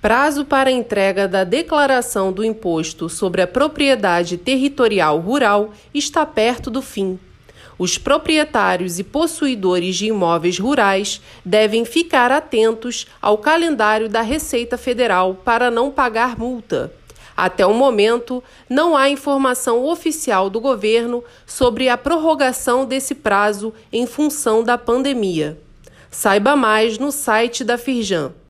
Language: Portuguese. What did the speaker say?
Prazo para entrega da declaração do imposto sobre a propriedade territorial rural está perto do fim. Os proprietários e possuidores de imóveis rurais devem ficar atentos ao calendário da Receita Federal para não pagar multa. Até o momento, não há informação oficial do governo sobre a prorrogação desse prazo em função da pandemia. Saiba mais no site da Firjan.